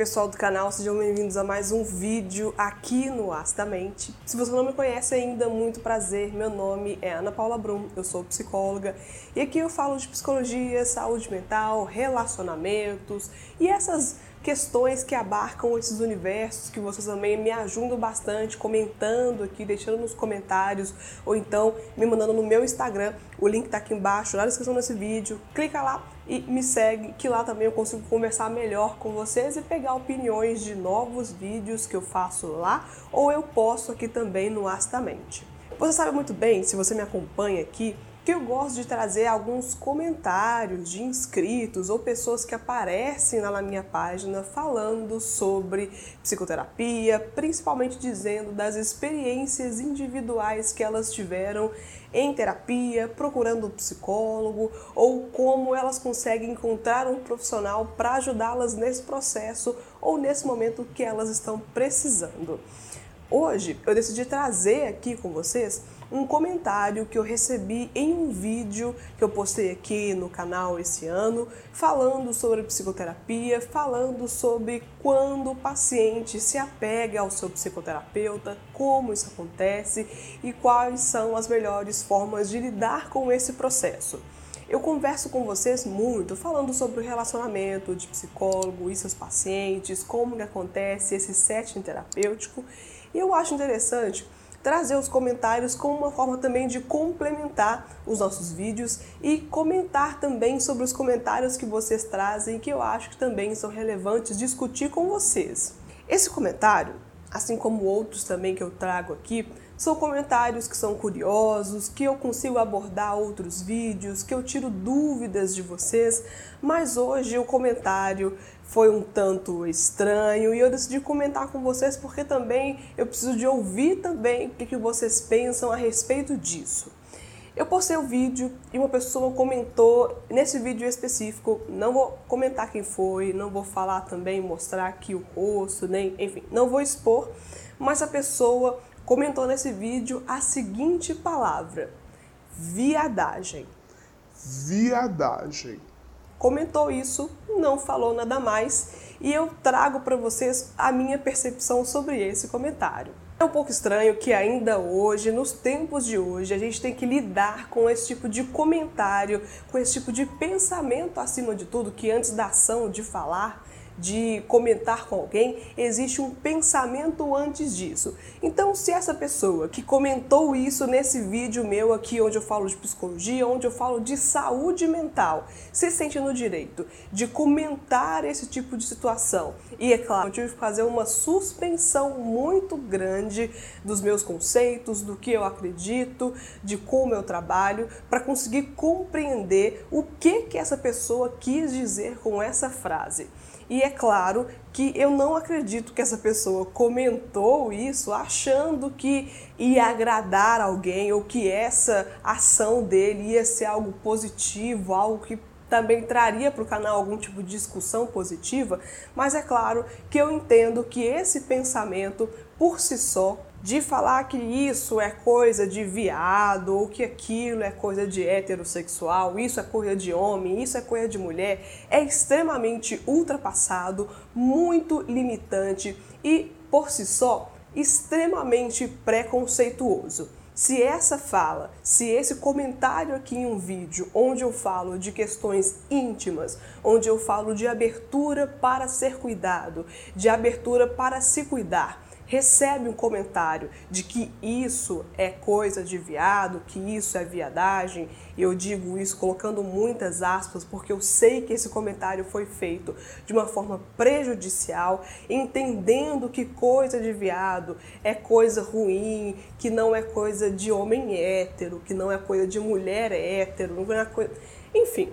pessoal do canal, sejam bem-vindos a mais um vídeo aqui no Astamente. Se você não me conhece ainda, muito prazer, meu nome é Ana Paula Brum, eu sou psicóloga e aqui eu falo de psicologia, saúde mental, relacionamentos e essas questões que abarcam esses universos que vocês também me ajudam bastante comentando aqui, deixando nos comentários ou então me mandando no meu Instagram. O link tá aqui embaixo na descrição desse vídeo. Clica lá e me segue, que lá também eu consigo conversar melhor com vocês e pegar opiniões de novos vídeos que eu faço lá ou eu posto aqui também no Astamente. Você sabe muito bem, se você me acompanha aqui, que eu gosto de trazer alguns comentários de inscritos ou pessoas que aparecem na minha página falando sobre psicoterapia, principalmente dizendo das experiências individuais que elas tiveram em terapia, procurando um psicólogo ou como elas conseguem encontrar um profissional para ajudá-las nesse processo ou nesse momento que elas estão precisando. Hoje eu decidi trazer aqui com vocês um comentário que eu recebi em um vídeo que eu postei aqui no canal esse ano, falando sobre psicoterapia, falando sobre quando o paciente se apega ao seu psicoterapeuta, como isso acontece e quais são as melhores formas de lidar com esse processo. Eu converso com vocês muito falando sobre o relacionamento de psicólogo e seus pacientes, como que acontece esse setting terapêutico. E eu acho interessante trazer os comentários como uma forma também de complementar os nossos vídeos e comentar também sobre os comentários que vocês trazem que eu acho que também são relevantes discutir com vocês. Esse comentário, assim como outros também que eu trago aqui, são comentários que são curiosos, que eu consigo abordar outros vídeos, que eu tiro dúvidas de vocês, mas hoje o comentário foi um tanto estranho e eu decidi comentar com vocês porque também eu preciso de ouvir também o que vocês pensam a respeito disso. Eu postei o vídeo e uma pessoa comentou nesse vídeo específico, não vou comentar quem foi, não vou falar também, mostrar aqui o rosto, nem, enfim, não vou expor, mas a pessoa comentou nesse vídeo a seguinte palavra: viadagem. Viadagem. Comentou isso, não falou nada mais e eu trago para vocês a minha percepção sobre esse comentário. É um pouco estranho que ainda hoje, nos tempos de hoje, a gente tem que lidar com esse tipo de comentário, com esse tipo de pensamento acima de tudo, que antes da ação de falar, de comentar com alguém, existe um pensamento antes disso. Então, se essa pessoa que comentou isso nesse vídeo meu aqui, onde eu falo de psicologia, onde eu falo de saúde mental, se sente no direito de comentar esse tipo de situação, e é claro, eu tive que fazer uma suspensão muito grande dos meus conceitos, do que eu acredito, de como eu trabalho, para conseguir compreender o que que essa pessoa quis dizer com essa frase. E é claro que eu não acredito que essa pessoa comentou isso achando que ia agradar alguém ou que essa ação dele ia ser algo positivo, algo que também traria para o canal algum tipo de discussão positiva, mas é claro que eu entendo que esse pensamento por si só de falar que isso é coisa de viado ou que aquilo é coisa de heterossexual, isso é coisa de homem, isso é coisa de mulher, é extremamente ultrapassado, muito limitante e, por si só, extremamente preconceituoso. Se essa fala, se esse comentário aqui em um vídeo onde eu falo de questões íntimas, onde eu falo de abertura para ser cuidado, de abertura para se cuidar, recebe um comentário de que isso é coisa de viado, que isso é viadagem, eu digo isso colocando muitas aspas porque eu sei que esse comentário foi feito de uma forma prejudicial, entendendo que coisa de viado é coisa ruim, que não é coisa de homem hétero, que não é coisa de mulher hétero, não é coisa. Enfim.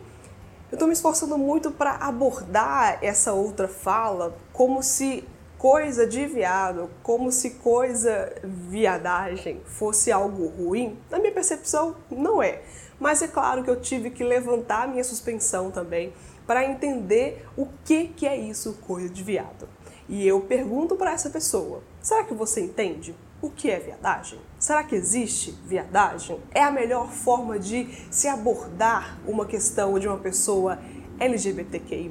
Eu estou me esforçando muito para abordar essa outra fala como se coisa de viado, como se coisa viadagem fosse algo ruim, na minha percepção não é. Mas é claro que eu tive que levantar a minha suspensão também para entender o que, que é isso coisa de viado. E eu pergunto para essa pessoa: será que você entende o que é viadagem? Será que existe viadagem? É a melhor forma de se abordar uma questão de uma pessoa LGBTQI?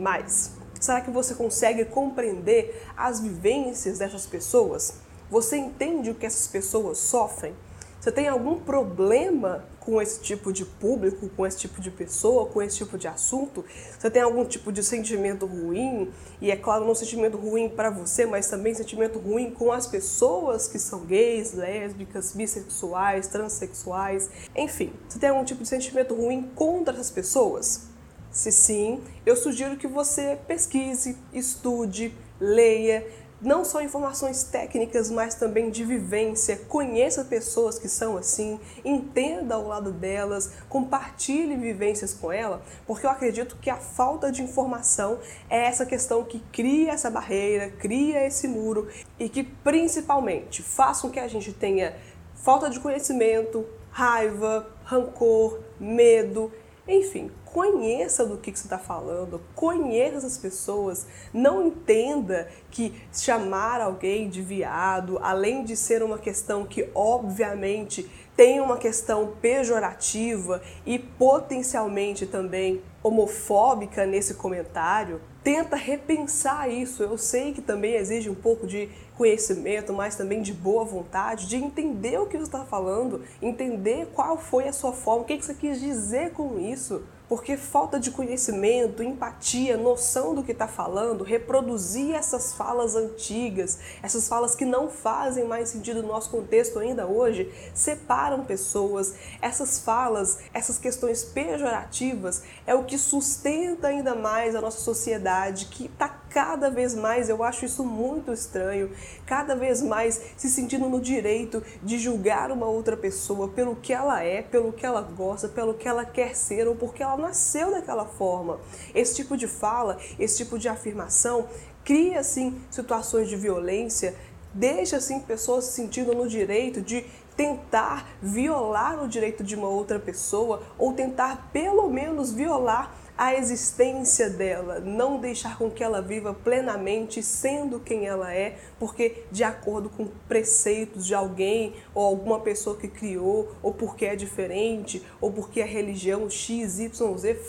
Será que você consegue compreender as vivências dessas pessoas? Você entende o que essas pessoas sofrem? Você tem algum problema com esse tipo de público, com esse tipo de pessoa, com esse tipo de assunto? Você tem algum tipo de sentimento ruim? E é claro, não sentimento ruim para você, mas também sentimento ruim com as pessoas que são gays, lésbicas, bissexuais, transexuais, enfim. Você tem algum tipo de sentimento ruim contra essas pessoas? Se sim, eu sugiro que você pesquise, estude, leia, não só informações técnicas, mas também de vivência. Conheça pessoas que são assim, entenda ao lado delas, compartilhe vivências com ela, porque eu acredito que a falta de informação é essa questão que cria essa barreira, cria esse muro e que principalmente faz com que a gente tenha falta de conhecimento, raiva, rancor, medo enfim, conheça do que, que você está falando, conheça as pessoas, não entenda que chamar alguém de viado, além de ser uma questão que obviamente tem uma questão pejorativa e potencialmente também homofóbica nesse comentário, tenta repensar isso. Eu sei que também exige um pouco de conhecimento, mas também de boa vontade, de entender o que você está falando, entender qual foi a sua forma, o que você quis dizer com isso porque falta de conhecimento, empatia, noção do que está falando, reproduzir essas falas antigas, essas falas que não fazem mais sentido no nosso contexto ainda hoje, separam pessoas. Essas falas, essas questões pejorativas é o que sustenta ainda mais a nossa sociedade, que está cada vez mais, eu acho isso muito estranho, cada vez mais se sentindo no direito de julgar uma outra pessoa pelo que ela é, pelo que ela gosta, pelo que ela quer ser ou porque ela nasceu daquela forma. Esse tipo de fala, esse tipo de afirmação cria assim situações de violência, deixa assim pessoas se sentindo no direito de tentar violar o direito de uma outra pessoa ou tentar pelo menos violar a existência dela, não deixar com que ela viva plenamente sendo quem ela é, porque de acordo com preceitos de alguém ou alguma pessoa que criou, ou porque é diferente, ou porque a religião XYZ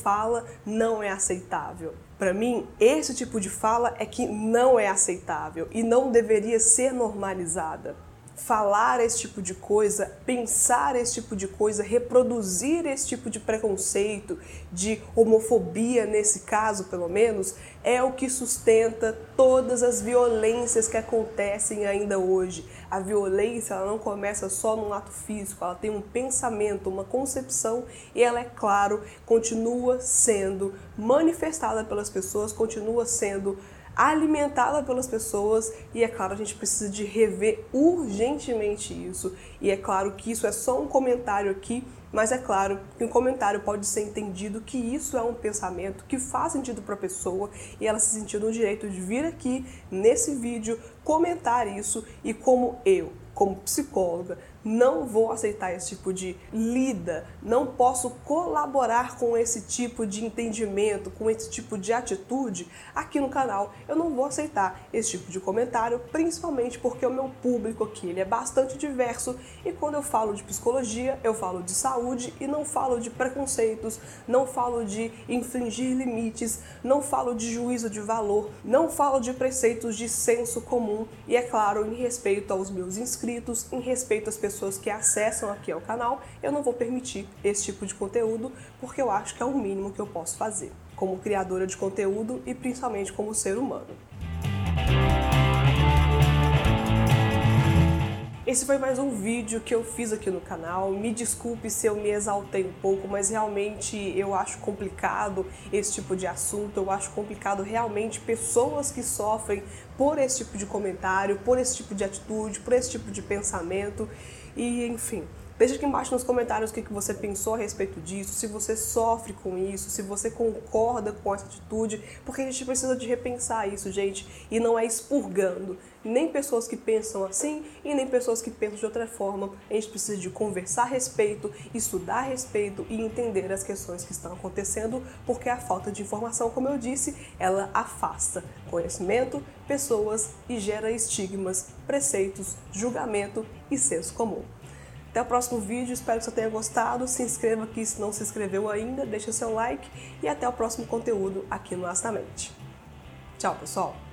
fala, não é aceitável. Para mim, esse tipo de fala é que não é aceitável e não deveria ser normalizada falar esse tipo de coisa, pensar esse tipo de coisa, reproduzir esse tipo de preconceito, de homofobia nesse caso, pelo menos, é o que sustenta todas as violências que acontecem ainda hoje. A violência ela não começa só no ato físico, ela tem um pensamento, uma concepção e ela, é claro, continua sendo manifestada pelas pessoas, continua sendo alimentada pelas pessoas. E é claro a gente precisa de rever urgentemente isso. E é claro que isso é só um comentário aqui mas é claro que um comentário pode ser entendido que isso é um pensamento que faz sentido para a pessoa e ela se sentiu no direito de vir aqui nesse vídeo comentar isso e como eu como psicóloga, não vou aceitar esse tipo de lida, não posso colaborar com esse tipo de entendimento, com esse tipo de atitude aqui no canal. Eu não vou aceitar esse tipo de comentário, principalmente porque o meu público aqui ele é bastante diverso e quando eu falo de psicologia, eu falo de saúde e não falo de preconceitos, não falo de infringir limites, não falo de juízo de valor, não falo de preceitos de senso comum e é claro, em respeito aos meus inscritos inscritos, em respeito às pessoas que acessam aqui ao canal, eu não vou permitir esse tipo de conteúdo porque eu acho que é o mínimo que eu posso fazer, como criadora de conteúdo e principalmente como ser humano. Esse foi mais um vídeo que eu fiz aqui no canal. Me desculpe se eu me exaltei um pouco, mas realmente eu acho complicado esse tipo de assunto. Eu acho complicado realmente pessoas que sofrem por esse tipo de comentário, por esse tipo de atitude, por esse tipo de pensamento. E enfim, Deixa aqui embaixo nos comentários o que você pensou a respeito disso, se você sofre com isso, se você concorda com essa atitude, porque a gente precisa de repensar isso, gente, e não é expurgando nem pessoas que pensam assim e nem pessoas que pensam de outra forma. A gente precisa de conversar a respeito, estudar a respeito e entender as questões que estão acontecendo, porque a falta de informação, como eu disse, ela afasta conhecimento, pessoas e gera estigmas, preceitos, julgamento e senso comum. Até o próximo vídeo, espero que você tenha gostado. Se inscreva aqui se não se inscreveu ainda, deixa seu like e até o próximo conteúdo aqui no Astamente. Tchau, pessoal!